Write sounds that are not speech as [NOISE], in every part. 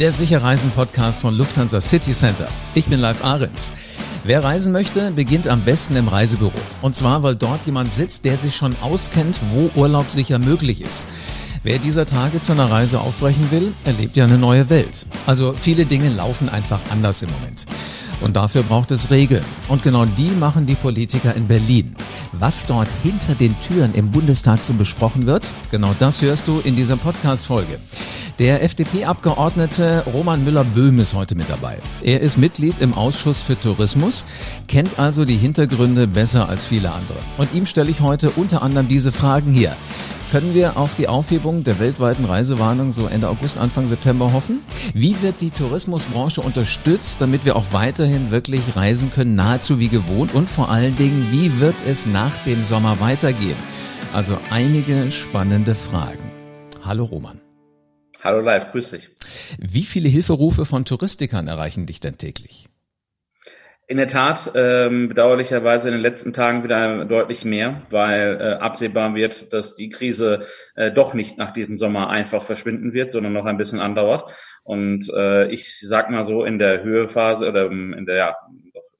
der Sicherreisen-Podcast von Lufthansa City Center. Ich bin Live Ahrens. Wer reisen möchte, beginnt am besten im Reisebüro. Und zwar, weil dort jemand sitzt, der sich schon auskennt, wo Urlaub sicher möglich ist. Wer dieser Tage zu einer Reise aufbrechen will, erlebt ja eine neue Welt. Also viele Dinge laufen einfach anders im Moment. Und dafür braucht es Regeln. Und genau die machen die Politiker in Berlin. Was dort hinter den Türen im Bundestag so besprochen wird, genau das hörst du in dieser Podcast-Folge. Der FDP-Abgeordnete Roman Müller-Böhm ist heute mit dabei. Er ist Mitglied im Ausschuss für Tourismus, kennt also die Hintergründe besser als viele andere. Und ihm stelle ich heute unter anderem diese Fragen hier. Können wir auf die Aufhebung der weltweiten Reisewarnung so Ende August, Anfang September hoffen? Wie wird die Tourismusbranche unterstützt, damit wir auch weiterhin wirklich reisen können, nahezu wie gewohnt? Und vor allen Dingen, wie wird es nach dem Sommer weitergehen? Also einige spannende Fragen. Hallo Roman. Hallo live, grüß dich. Wie viele Hilferufe von Touristikern erreichen dich denn täglich? In der Tat, ähm, bedauerlicherweise in den letzten Tagen wieder deutlich mehr, weil äh, absehbar wird, dass die Krise äh, doch nicht nach diesem Sommer einfach verschwinden wird, sondern noch ein bisschen andauert. Und äh, ich sag mal so, in der Höhephase oder in der ja,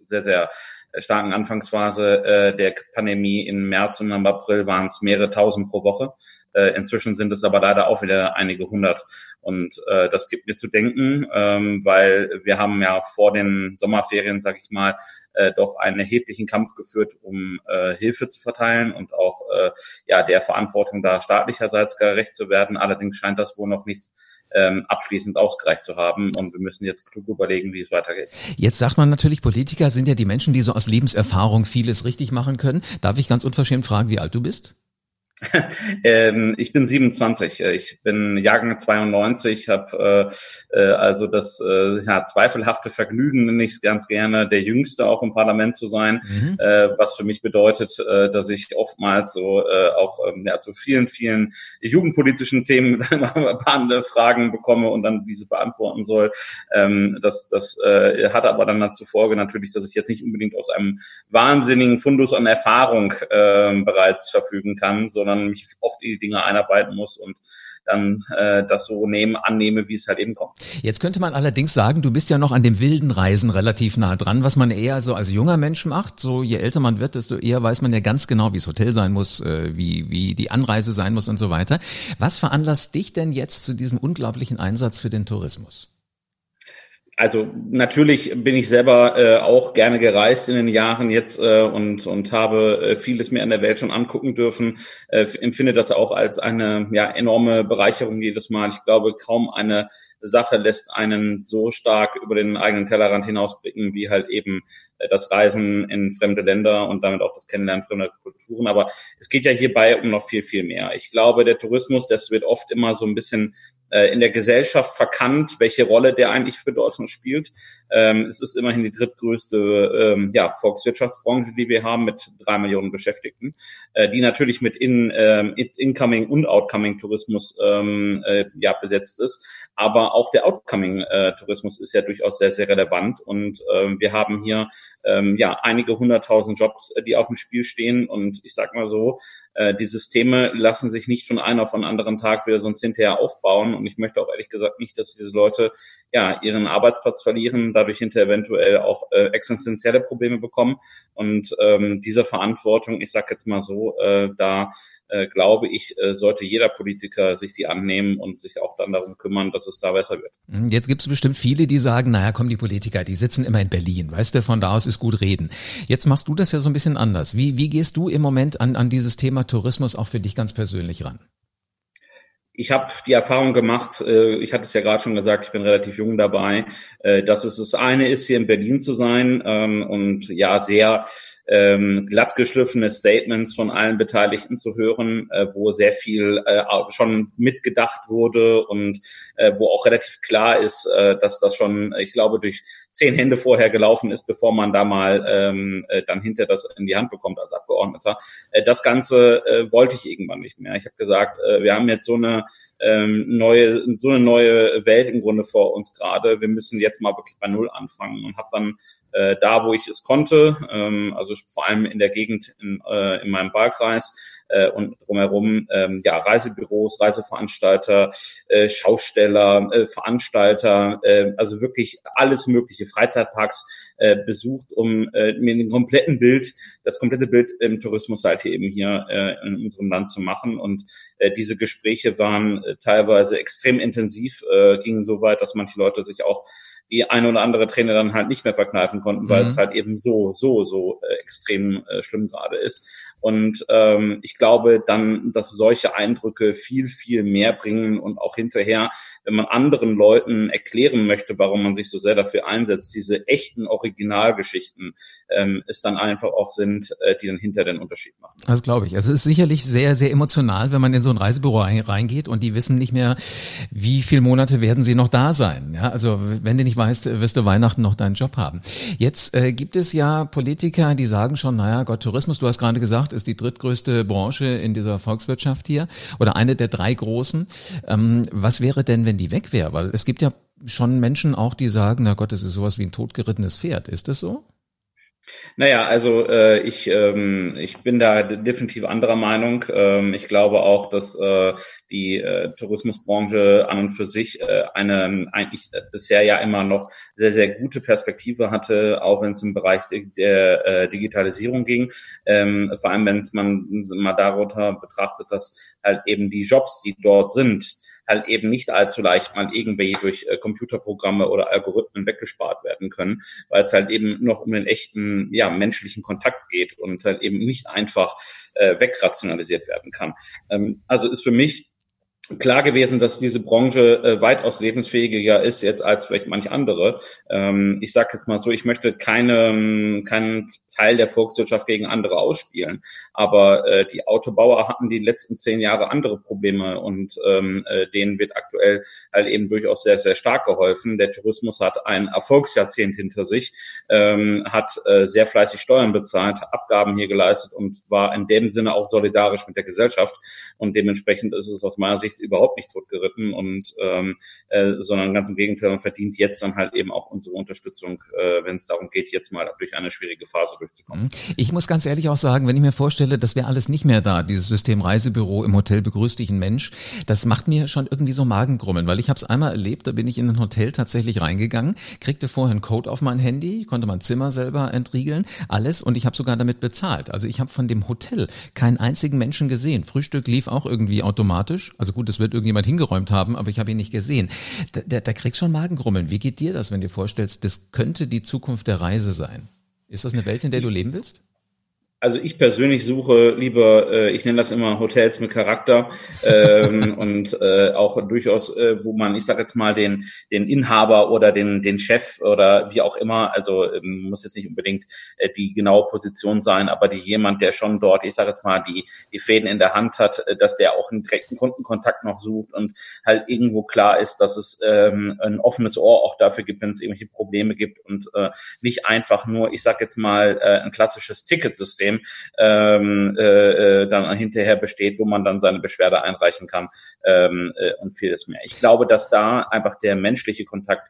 sehr, sehr starken Anfangsphase äh, der Pandemie im März und im April waren es mehrere tausend pro Woche. Äh, inzwischen sind es aber leider auch wieder einige hundert. Und äh, das gibt mir zu denken, ähm, weil wir haben ja vor den Sommerferien, sage ich mal, äh, doch einen erheblichen Kampf geführt, um äh, Hilfe zu verteilen und auch äh, ja der Verantwortung da staatlicherseits gerecht zu werden. Allerdings scheint das wohl noch nicht ähm, abschließend ausgereicht zu haben und wir müssen jetzt klug überlegen, wie es weitergeht. Jetzt sagt man natürlich, Politiker sind ja die Menschen, die so aus Lebenserfahrung vieles richtig machen können. Darf ich ganz unverschämt fragen, wie alt du bist? [LAUGHS] ähm, ich bin 27. Ich bin Jahrgang 92, habe äh, äh, also das äh, ja, zweifelhafte Vergnügen, nenne ich ganz gerne, der Jüngste auch im Parlament zu sein, mhm. äh, was für mich bedeutet, äh, dass ich oftmals so äh, auch ähm, ja, zu vielen, vielen jugendpolitischen Themen [LAUGHS] Fragen bekomme und dann diese beantworten soll. Ähm, das das äh, hat aber dann dazu Folge natürlich, dass ich jetzt nicht unbedingt aus einem wahnsinnigen Fundus an Erfahrung äh, bereits verfügen kann, sondern sondern mich oft in die Dinge einarbeiten muss und dann äh, das so nehmen, annehme, wie es halt eben kommt. Jetzt könnte man allerdings sagen, du bist ja noch an dem wilden Reisen relativ nah dran, was man eher so als junger Mensch macht. So je älter man wird, desto eher weiß man ja ganz genau, wie das Hotel sein muss, äh, wie, wie die Anreise sein muss und so weiter. Was veranlasst dich denn jetzt zu diesem unglaublichen Einsatz für den Tourismus? Also natürlich bin ich selber äh, auch gerne gereist in den Jahren jetzt äh, und und habe äh, vieles mehr in der Welt schon angucken dürfen. Äh, empfinde das auch als eine ja enorme Bereicherung jedes Mal. Ich glaube, kaum eine Sache lässt einen so stark über den eigenen Tellerrand hinausblicken, wie halt eben äh, das Reisen in fremde Länder und damit auch das Kennenlernen fremder Kulturen. Aber es geht ja hierbei um noch viel, viel mehr. Ich glaube, der Tourismus, das wird oft immer so ein bisschen in der Gesellschaft verkannt, welche Rolle der eigentlich für Deutschland spielt. Ähm, es ist immerhin die drittgrößte ähm, ja, Volkswirtschaftsbranche, die wir haben mit drei Millionen Beschäftigten, äh, die natürlich mit in, ähm, Incoming und Outcoming Tourismus äh, ja, besetzt ist. Aber auch der Outcoming-Tourismus ist ja durchaus sehr, sehr relevant. Und wir haben hier ja einige hunderttausend Jobs, äh, die auf dem Spiel stehen. Und ich sag mal so, äh, die Systeme lassen sich nicht von einem auf den anderen Tag wieder sonst hinterher aufbauen. Und ich möchte auch ehrlich gesagt nicht, dass diese Leute ja ihren Arbeitsplatz verlieren, dadurch hinter eventuell auch äh, existenzielle Probleme bekommen. Und ähm, diese Verantwortung, ich sag jetzt mal so, äh, da äh, glaube ich, äh, sollte jeder Politiker sich die annehmen und sich auch dann darum kümmern, dass es da besser wird. Hm, jetzt gibt es bestimmt viele, die sagen, naja, komm, die Politiker, die sitzen immer in Berlin, weißt du, von da aus ist gut reden. Jetzt machst du das ja so ein bisschen anders. Wie, wie gehst du im Moment an, an dieses Thema Tourismus auch für dich ganz persönlich ran? Ich habe die Erfahrung gemacht, äh, ich hatte es ja gerade schon gesagt, ich bin relativ jung dabei, äh, dass es das eine ist, hier in Berlin zu sein ähm, und ja, sehr ähm, glatt geschliffene Statements von allen Beteiligten zu hören, äh, wo sehr viel äh, schon mitgedacht wurde und äh, wo auch relativ klar ist, äh, dass das schon, ich glaube, durch zehn Hände vorher gelaufen ist, bevor man da mal ähm, äh, dann hinter das in die Hand bekommt als Abgeordneter. Äh, das Ganze äh, wollte ich irgendwann nicht mehr. Ich habe gesagt, äh, wir haben jetzt so eine ähm, neue, so eine neue Welt im Grunde vor uns gerade. Wir müssen jetzt mal wirklich bei Null anfangen und habe dann äh, da, wo ich es konnte, ähm, also vor allem in der Gegend in, äh, in meinem Wahlkreis äh, und drumherum, ähm, ja, Reisebüros, Reiseveranstalter, äh, Schausteller, äh, Veranstalter, äh, also wirklich alles mögliche, Freizeitparks äh, besucht, um äh, mir den kompletten Bild, das komplette Bild im Tourismus halt eben hier äh, in unserem Land zu machen. Und äh, diese Gespräche waren äh, teilweise extrem intensiv, äh, gingen so weit, dass manche Leute sich auch die eine oder andere Trainer dann halt nicht mehr verkneifen konnten, weil mhm. es halt eben so, so, so äh, extrem äh, schlimm gerade ist. Und ähm, ich glaube dann, dass solche Eindrücke viel, viel mehr bringen und auch hinterher, wenn man anderen Leuten erklären möchte, warum man sich so sehr dafür einsetzt, diese echten Originalgeschichten ähm, es dann einfach auch sind, äh, die dann hinter den Unterschied machen. Das glaube ich. Also es ist sicherlich sehr, sehr emotional, wenn man in so ein Reisebüro reingeht und die wissen nicht mehr, wie viele Monate werden sie noch da sein. Ja, also wenn du nicht weißt, wirst du Weihnachten noch deinen Job haben. Jetzt äh, gibt es ja Politiker, die sagen schon, naja, Gott, Tourismus, du hast gerade gesagt, ist die drittgrößte Branche in dieser Volkswirtschaft hier oder eine der drei großen. Ähm, was wäre denn, wenn die weg wäre? Weil es gibt ja schon Menschen auch, die sagen, na Gott, das ist sowas wie ein totgerittenes Pferd. Ist das so? Naja, also äh, ich, ähm, ich bin da definitiv anderer Meinung. Ähm, ich glaube auch, dass äh, die äh, Tourismusbranche an und für sich äh, eine eigentlich bisher ja immer noch sehr, sehr gute Perspektive hatte, auch wenn es im Bereich der äh, Digitalisierung ging. Ähm, vor allem, wenn es man mal darunter betrachtet, dass halt eben die Jobs, die dort sind, halt eben nicht allzu leicht mal irgendwie durch äh, Computerprogramme oder Algorithmen weggespart werden können, weil es halt eben noch um den echten, ja, menschlichen Kontakt geht und halt eben nicht einfach äh, wegrationalisiert werden kann. Ähm, also ist für mich klar gewesen, dass diese Branche äh, weitaus lebensfähiger ist jetzt als vielleicht manch andere. Ähm, ich sage jetzt mal so, ich möchte keine, keinen Teil der Volkswirtschaft gegen andere ausspielen, aber äh, die Autobauer hatten die letzten zehn Jahre andere Probleme und ähm, äh, denen wird aktuell halt eben durchaus sehr, sehr stark geholfen. Der Tourismus hat ein Erfolgsjahrzehnt hinter sich, ähm, hat äh, sehr fleißig Steuern bezahlt, Abgaben hier geleistet und war in dem Sinne auch solidarisch mit der Gesellschaft und dementsprechend ist es aus meiner Sicht überhaupt nicht totgeritten und ähm, äh, sondern ganz im Gegenteil, man verdient jetzt dann halt eben auch unsere Unterstützung, äh, wenn es darum geht, jetzt mal durch eine schwierige Phase durchzukommen. Ich muss ganz ehrlich auch sagen, wenn ich mir vorstelle, das wäre alles nicht mehr da, dieses System Reisebüro im Hotel begrüßt dich ein Mensch, das macht mir schon irgendwie so Magengrummeln, weil ich habe es einmal erlebt, da bin ich in ein Hotel tatsächlich reingegangen, kriegte vorher einen Code auf mein Handy, konnte mein Zimmer selber entriegeln, alles und ich habe sogar damit bezahlt. Also ich habe von dem Hotel keinen einzigen Menschen gesehen. Frühstück lief auch irgendwie automatisch. Also gut, es wird irgendjemand hingeräumt haben, aber ich habe ihn nicht gesehen. Da, da, da kriegst schon Magengrummeln. Wie geht dir das, wenn du dir vorstellst, das könnte die Zukunft der Reise sein? Ist das eine Welt, in der du leben willst? Also ich persönlich suche lieber, äh, ich nenne das immer Hotels mit Charakter ähm, [LAUGHS] und äh, auch durchaus, äh, wo man, ich sage jetzt mal, den, den Inhaber oder den, den Chef oder wie auch immer, also ähm, muss jetzt nicht unbedingt äh, die genaue Position sein, aber die jemand, der schon dort, ich sage jetzt mal, die, die Fäden in der Hand hat, äh, dass der auch einen direkten Kundenkontakt noch sucht und halt irgendwo klar ist, dass es ähm, ein offenes Ohr auch dafür gibt, wenn es irgendwelche Probleme gibt und äh, nicht einfach nur, ich sage jetzt mal, äh, ein klassisches Ticketsystem System ähm, äh, äh, dann hinterher besteht, wo man dann seine Beschwerde einreichen kann ähm, äh, und vieles mehr. Ich glaube, dass da einfach der menschliche Kontakt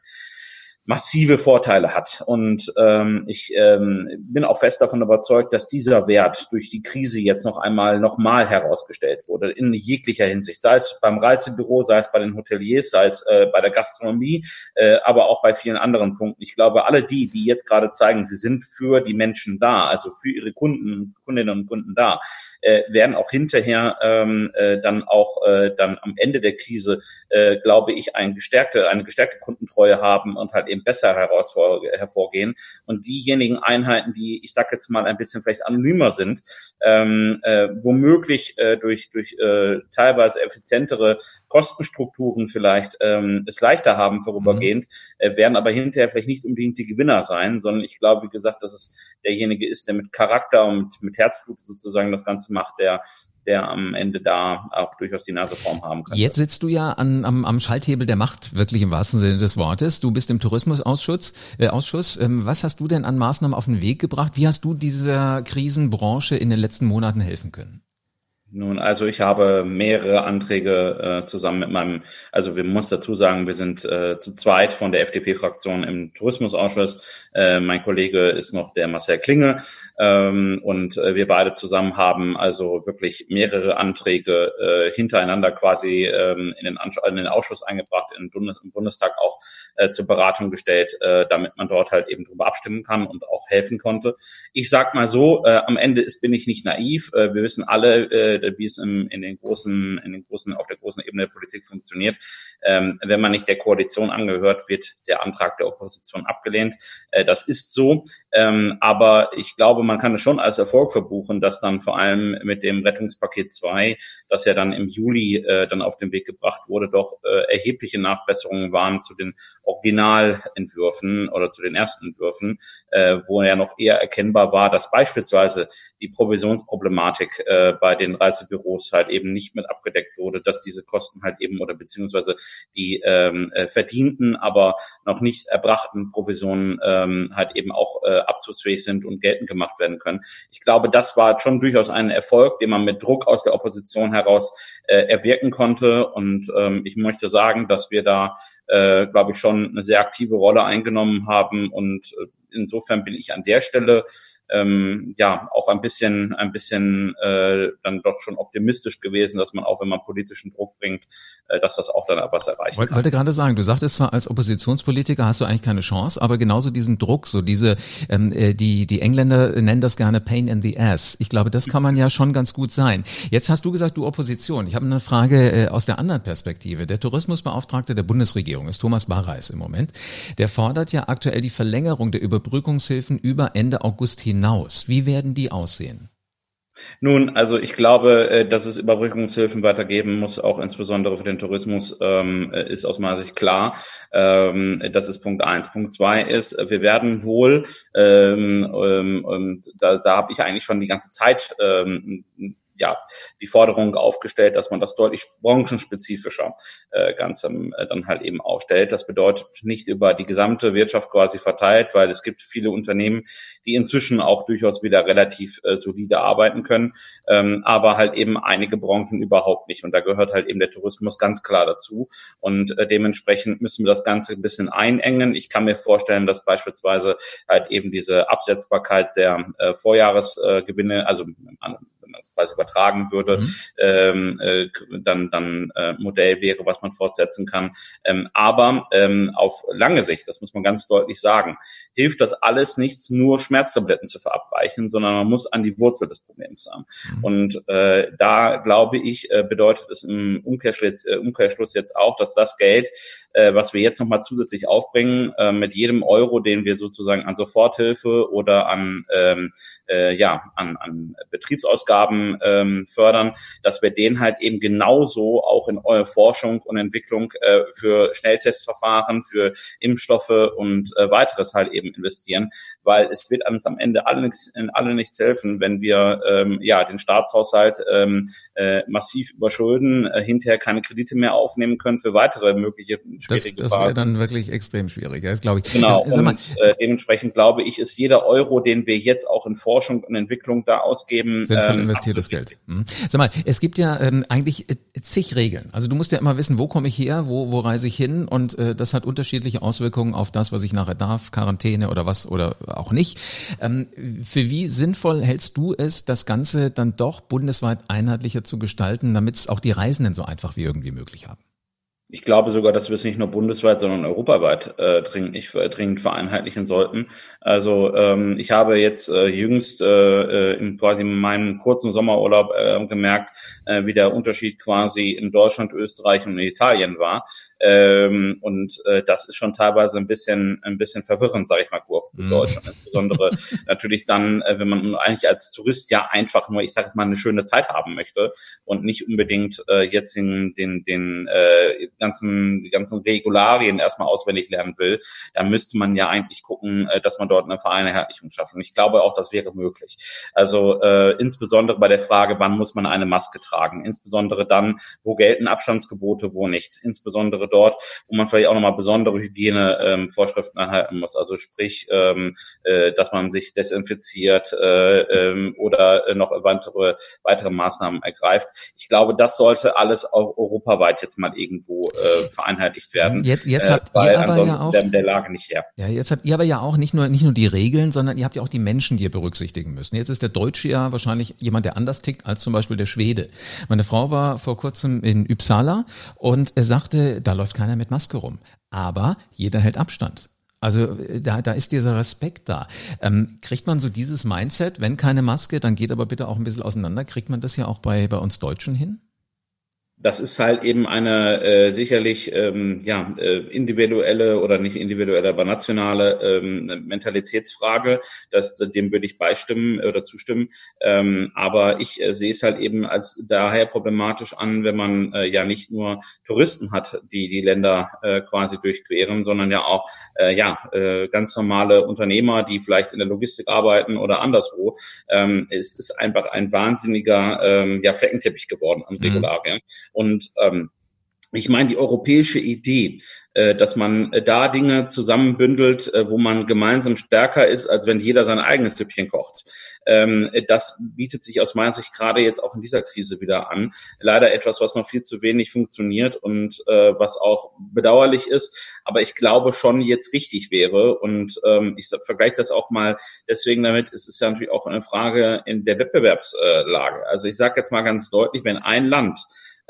massive Vorteile hat. Und ähm, ich ähm, bin auch fest davon überzeugt, dass dieser Wert durch die Krise jetzt noch einmal nochmal herausgestellt wurde, in jeglicher Hinsicht. Sei es beim Reisebüro, sei es bei den Hoteliers, sei es äh, bei der Gastronomie, äh, aber auch bei vielen anderen Punkten. Ich glaube, alle die, die jetzt gerade zeigen, sie sind für die Menschen da, also für ihre Kunden, Kundinnen und Kunden da, äh, werden auch hinterher ähm, äh, dann auch äh, dann am Ende der Krise, äh, glaube ich, ein gestärkte, eine gestärkte Kundentreue haben und halt eben besser herausvor hervorgehen. Und diejenigen Einheiten, die, ich sage jetzt mal, ein bisschen vielleicht anonymer sind, ähm, äh, womöglich äh, durch, durch äh, teilweise effizientere Kostenstrukturen vielleicht ähm, es leichter haben vorübergehend, mhm. äh, werden aber hinterher vielleicht nicht unbedingt die Gewinner sein, sondern ich glaube, wie gesagt, dass es derjenige ist, der mit Charakter und mit Herzblut sozusagen das Ganze macht, der der am Ende da auch durchaus die Nase vorn haben kann. Jetzt sitzt du ja an, am, am Schalthebel der Macht, wirklich im wahrsten Sinne des Wortes. Du bist im Tourismusausschuss. Äh, Ausschuss. Ähm, was hast du denn an Maßnahmen auf den Weg gebracht? Wie hast du dieser Krisenbranche in den letzten Monaten helfen können? Nun, also ich habe mehrere Anträge äh, zusammen mit meinem, also wir muss dazu sagen, wir sind äh, zu zweit von der FDP-Fraktion im Tourismusausschuss. Äh, mein Kollege ist noch der Marcel Klinge ähm, und äh, wir beide zusammen haben also wirklich mehrere Anträge äh, hintereinander quasi ähm, in, den in den Ausschuss eingebracht, in Bundes im Bundestag auch äh, zur Beratung gestellt, äh, damit man dort halt eben drüber abstimmen kann und auch helfen konnte. Ich sag mal so, äh, am Ende ist, bin ich nicht naiv. Äh, wir wissen alle, äh, äh, wie es im, in den großen, in den großen, auf der großen Ebene der Politik funktioniert. Ähm, wenn man nicht der Koalition angehört, wird der Antrag der Opposition abgelehnt. Äh, das ist so. Ähm, aber ich glaube, man kann es schon als Erfolg verbuchen, dass dann vor allem mit dem Rettungspaket 2, das ja dann im Juli äh, dann auf den Weg gebracht wurde, doch äh, erhebliche Nachbesserungen waren zu den Originalentwürfen oder zu den ersten Entwürfen, äh, wo ja noch eher erkennbar war, dass beispielsweise die Provisionsproblematik äh, bei den Reisebüros halt eben nicht mit abgedeckt wurde, dass diese Kosten halt eben oder beziehungsweise die ähm, äh, verdienten, aber noch nicht erbrachten Provisionen ähm, halt eben auch äh, abzugsfähig sind und geltend gemacht werden können. Ich glaube, das war schon durchaus ein Erfolg, den man mit Druck aus der Opposition heraus äh, erwirken konnte. Und ähm, ich möchte sagen, dass wir da, äh, glaube ich, schon eine sehr aktive Rolle eingenommen haben. Und äh, insofern bin ich an der Stelle ähm, ja auch ein bisschen, ein bisschen äh, dann doch schon optimistisch gewesen, dass man auch, wenn man politischen Druck bringt, äh, dass das auch dann etwas erreichen Wollte, wollte gerade sagen, du sagtest zwar, als Oppositionspolitiker hast du eigentlich keine Chance, aber genauso diesen Druck, so diese, ähm, äh, die, die Engländer nennen das gerne Pain in the Ass. Ich glaube, das kann man ja schon ganz gut sein. Jetzt hast du gesagt, du Opposition. Ich habe eine Frage äh, aus der anderen Perspektive. Der Tourismusbeauftragte der Bundesregierung ist Thomas Barreis im Moment. Der fordert ja aktuell die Verlängerung der Überbrückungshilfen über Ende August hinaus hinaus? Wie werden die aussehen? Nun, also ich glaube, äh, dass es Überbrückungshilfen weitergeben muss, auch insbesondere für den Tourismus, ähm, ist aus meiner Sicht klar. Ähm, das ist Punkt eins. Punkt zwei ist, wir werden wohl, ähm, ähm, da, da habe ich eigentlich schon die ganze Zeit ja, die Forderung aufgestellt, dass man das deutlich branchenspezifischer äh, ganz ähm, dann halt eben aufstellt. Das bedeutet nicht über die gesamte Wirtschaft quasi verteilt, weil es gibt viele Unternehmen, die inzwischen auch durchaus wieder relativ äh, solide arbeiten können, ähm, aber halt eben einige Branchen überhaupt nicht. Und da gehört halt eben der Tourismus ganz klar dazu. Und äh, dementsprechend müssen wir das Ganze ein bisschen einengen. Ich kann mir vorstellen, dass beispielsweise halt eben diese Absetzbarkeit der äh, Vorjahresgewinne, also wenn man es quasi übertragen würde, mhm. ähm, äh, dann, dann äh, Modell wäre, was man fortsetzen kann. Ähm, aber ähm, auf lange Sicht, das muss man ganz deutlich sagen, hilft das alles nichts, nur Schmerztabletten zu verabreichen, sondern man muss an die Wurzel des Problems haben. Mhm. Und äh, da glaube ich, äh, bedeutet es im Umkehrschluss, äh, Umkehrschluss jetzt auch, dass das Geld, äh, was wir jetzt nochmal zusätzlich aufbringen, äh, mit jedem Euro, den wir sozusagen an Soforthilfe oder an, ähm, äh, ja, an, an Betriebsausgaben ähm, fördern, dass wir den halt eben genauso auch in eure Forschung und Entwicklung äh, für Schnelltestverfahren, für Impfstoffe und äh, weiteres halt eben investieren, weil es wird uns am Ende alle in alle nichts helfen, wenn wir ähm, ja den Staatshaushalt ähm, äh, massiv überschulden, äh, hinterher keine Kredite mehr aufnehmen können für weitere mögliche schwierige Das, das wäre dann wirklich extrem schwierig, das glaube ich. Genau, es, und äh, dementsprechend glaube ich, ist jeder Euro, den wir jetzt auch in Forschung und Entwicklung da ausgeben, sinnvoll ähm, investiertes Geld. Mhm. Sag mal, es gibt ja ähm, eigentlich äh, zig Regeln. Also du musst ja immer wissen, wo komme ich her, wo, wo reise ich hin und äh, das hat unterschiedliche Auswirkungen auf das, was ich nachher darf, Quarantäne oder was oder auch nicht. Ähm, für wie sinnvoll hältst du es, das Ganze dann doch bundesweit einheitlicher zu gestalten, damit es auch die Reisenden so einfach wie irgendwie möglich haben? Ich glaube sogar, dass wir es nicht nur bundesweit, sondern europaweit äh, dringend, äh, dringend vereinheitlichen sollten. Also ähm, ich habe jetzt äh, jüngst äh, äh in quasi meinem kurzen Sommerurlaub äh, gemerkt, äh, wie der Unterschied quasi in Deutschland, Österreich und Italien war. Ähm, und äh, das ist schon teilweise ein bisschen ein bisschen verwirrend, sage ich mal, auf mhm. Deutschland. Insbesondere [LAUGHS] natürlich dann, äh, wenn man eigentlich als Tourist ja einfach nur, ich sage jetzt mal, eine schöne Zeit haben möchte und nicht unbedingt äh, jetzt den den den äh, ganzen, die ganzen Regularien erstmal auswendig lernen will, dann müsste man ja eigentlich gucken, äh, dass man dort eine Vereinheitlichung schafft. Und ich glaube auch, das wäre möglich. Also äh, insbesondere bei der Frage, wann muss man eine Maske tragen, insbesondere dann, wo gelten Abstandsgebote, wo nicht, insbesondere dort, wo man vielleicht auch nochmal besondere Hygienevorschriften ähm, einhalten muss. Also sprich, ähm, äh, dass man sich desinfiziert äh, ähm, oder äh, noch weitere, weitere Maßnahmen ergreift. Ich glaube, das sollte alles auch europaweit jetzt mal irgendwo äh, vereinheitlicht werden. Jetzt, jetzt äh, habt äh, weil ihr aber ansonsten ja auch, der, der Lage nicht her. Ja, jetzt habt ihr aber ja auch nicht nur nicht nur die Regeln, sondern ihr habt ja auch die Menschen, die ihr berücksichtigen müsst. Jetzt ist der Deutsche ja wahrscheinlich jemand, der anders tickt als zum Beispiel der Schwede. Meine Frau war vor kurzem in Uppsala und er sagte, da läuft keiner mit Maske rum. Aber jeder hält Abstand. Also da, da ist dieser Respekt da. Ähm, kriegt man so dieses Mindset, wenn keine Maske, dann geht aber bitte auch ein bisschen auseinander. Kriegt man das ja auch bei, bei uns Deutschen hin? Das ist halt eben eine äh, sicherlich ähm, ja äh, individuelle oder nicht individuelle, aber nationale ähm, Mentalitätsfrage. Das, dem würde ich beistimmen oder zustimmen. Ähm, aber ich äh, sehe es halt eben als daher problematisch an, wenn man äh, ja nicht nur Touristen hat, die die Länder äh, quasi durchqueren, sondern ja auch äh, ja äh, ganz normale Unternehmer, die vielleicht in der Logistik arbeiten oder anderswo. Ähm, es ist einfach ein wahnsinniger ähm, ja Fleckenteppich geworden an mhm. Regularien. Mhm. Und ähm, ich meine, die europäische Idee, äh, dass man äh, da Dinge zusammenbündelt, äh, wo man gemeinsam stärker ist, als wenn jeder sein eigenes Süppchen kocht. Ähm, das bietet sich aus meiner Sicht gerade jetzt auch in dieser Krise wieder an. Leider etwas, was noch viel zu wenig funktioniert und was auch bedauerlich ist, aber ich glaube schon jetzt richtig wäre. Und ähm, ich vergleiche das auch mal deswegen damit, es ist ja natürlich auch eine Frage in der Wettbewerbslage. Also ich sage jetzt mal ganz deutlich, wenn ein Land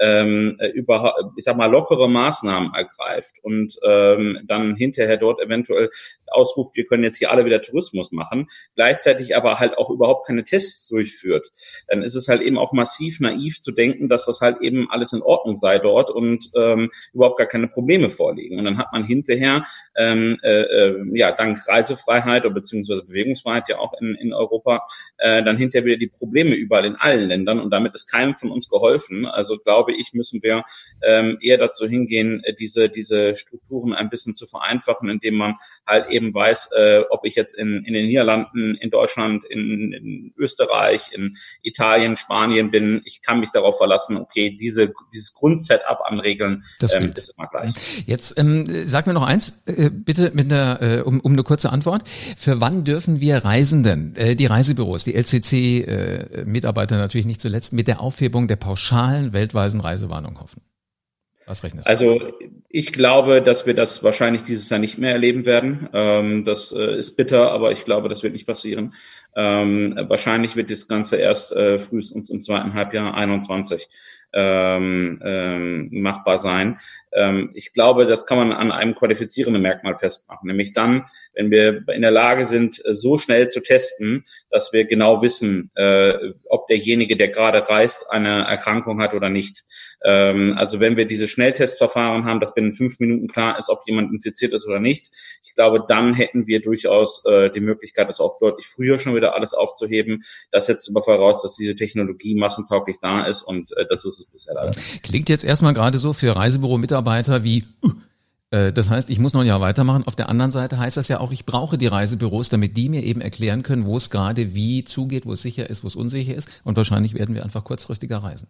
ähm, über, ich sag mal, lockere Maßnahmen ergreift und ähm, dann hinterher dort eventuell ausruft, wir können jetzt hier alle wieder Tourismus machen, gleichzeitig aber halt auch überhaupt keine Tests durchführt, dann ist es halt eben auch massiv naiv zu denken, dass das halt eben alles in Ordnung sei dort und ähm, überhaupt gar keine Probleme vorliegen. Und dann hat man hinterher, ähm, äh, äh, ja, dank Reisefreiheit oder beziehungsweise Bewegungsfreiheit ja auch in, in Europa, äh, dann hinterher wieder die Probleme überall in allen Ländern und damit ist keinem von uns geholfen. Also glaube ich, müssen wir ähm, eher dazu hingehen, äh, diese, diese Strukturen ein bisschen zu vereinfachen, indem man halt eben eben weiß, äh, ob ich jetzt in, in den Niederlanden, in Deutschland, in, in Österreich, in Italien, Spanien bin. Ich kann mich darauf verlassen, okay, diese, dieses Grundsetup an Regeln das ähm, ist immer gleich. Jetzt ähm, sag mir noch eins, äh, bitte mit einer, äh, um, um eine kurze Antwort. Für wann dürfen wir Reisenden, äh, die Reisebüros, die LCC-Mitarbeiter äh, natürlich nicht zuletzt, mit der Aufhebung der pauschalen weltweisen Reisewarnung hoffen? Was rechnest du? Also ich glaube, dass wir das wahrscheinlich dieses Jahr nicht mehr erleben werden. Ähm, das äh, ist bitter, aber ich glaube, das wird nicht passieren. Ähm, wahrscheinlich wird das Ganze erst äh, frühestens im zweiten Halbjahr 21 ähm, ähm, machbar sein. Ähm, ich glaube, das kann man an einem qualifizierenden Merkmal festmachen, nämlich dann, wenn wir in der Lage sind, äh, so schnell zu testen, dass wir genau wissen, äh, ob derjenige, der gerade reist, eine Erkrankung hat oder nicht. Ähm, also wenn wir diese Schnelltestverfahren haben, dass binnen fünf Minuten klar ist, ob jemand infiziert ist oder nicht, ich glaube, dann hätten wir durchaus äh, die Möglichkeit, das auch deutlich früher schon wieder alles aufzuheben. Das setzt aber voraus, dass diese Technologie massentauglich da ist und das ist es bisher leider. Klingt jetzt erstmal gerade so für Reisebüro-Mitarbeiter wie äh, das heißt, ich muss noch ein Jahr weitermachen. Auf der anderen Seite heißt das ja auch, ich brauche die Reisebüros, damit die mir eben erklären können, wo es gerade wie zugeht, wo es sicher ist, wo es unsicher ist. Und wahrscheinlich werden wir einfach kurzfristiger reisen.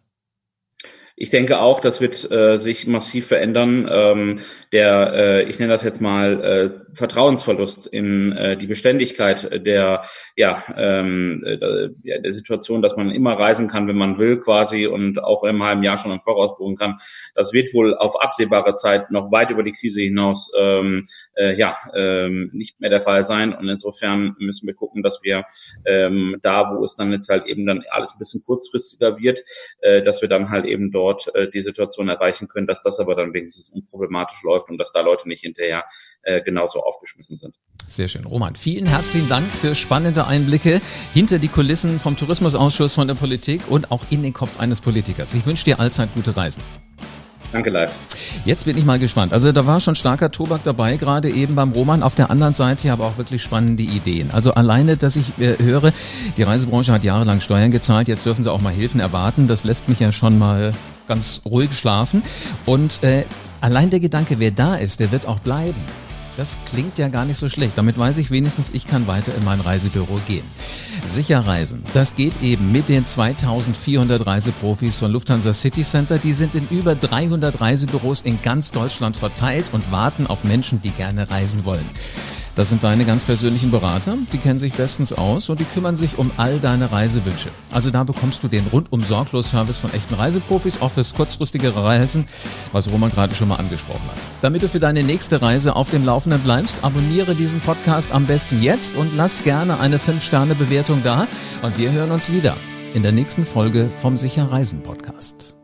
Ich denke auch, das wird äh, sich massiv verändern. Ähm, der, äh, ich nenne das jetzt mal äh, Vertrauensverlust in äh, die Beständigkeit der, ja, ähm, der, der Situation, dass man immer reisen kann, wenn man will, quasi und auch im halben Jahr schon im Voraus buchen kann. Das wird wohl auf absehbare Zeit noch weit über die Krise hinaus ähm, äh, ja ähm, nicht mehr der Fall sein. Und insofern müssen wir gucken, dass wir ähm, da, wo es dann jetzt halt eben dann alles ein bisschen kurzfristiger wird, äh, dass wir dann halt eben dort dort äh, die Situation erreichen können, dass das aber dann wenigstens unproblematisch läuft und dass da Leute nicht hinterher äh, genauso aufgeschmissen sind. Sehr schön. Roman, vielen herzlichen Dank für spannende Einblicke hinter die Kulissen vom Tourismusausschuss von der Politik und auch in den Kopf eines Politikers. Ich wünsche dir allzeit gute Reisen. Danke live. Jetzt bin ich mal gespannt. Also da war schon starker Tobak dabei, gerade eben beim Roman. Auf der anderen Seite aber auch wirklich spannende Ideen. Also alleine, dass ich äh, höre, die Reisebranche hat jahrelang Steuern gezahlt, jetzt dürfen sie auch mal Hilfen erwarten. Das lässt mich ja schon mal ganz ruhig schlafen. Und äh, Allein der Gedanke, wer da ist, der wird auch bleiben. Das klingt ja gar nicht so schlecht. Damit weiß ich wenigstens, ich kann weiter in mein Reisebüro gehen. Sicher reisen. Das geht eben mit den 2400 Reiseprofis von Lufthansa City Center. Die sind in über 300 Reisebüros in ganz Deutschland verteilt und warten auf Menschen, die gerne reisen wollen. Das sind deine ganz persönlichen Berater, die kennen sich bestens aus und die kümmern sich um all deine Reisewünsche. Also da bekommst du den rundum sorglos Service von echten Reiseprofis, auch fürs kurzfristigere Reisen, was Roman gerade schon mal angesprochen hat. Damit du für deine nächste Reise auf dem Laufenden bleibst, abonniere diesen Podcast am besten jetzt und lass gerne eine 5-Sterne-Bewertung da und wir hören uns wieder in der nächsten Folge vom Sicher Reisen Podcast.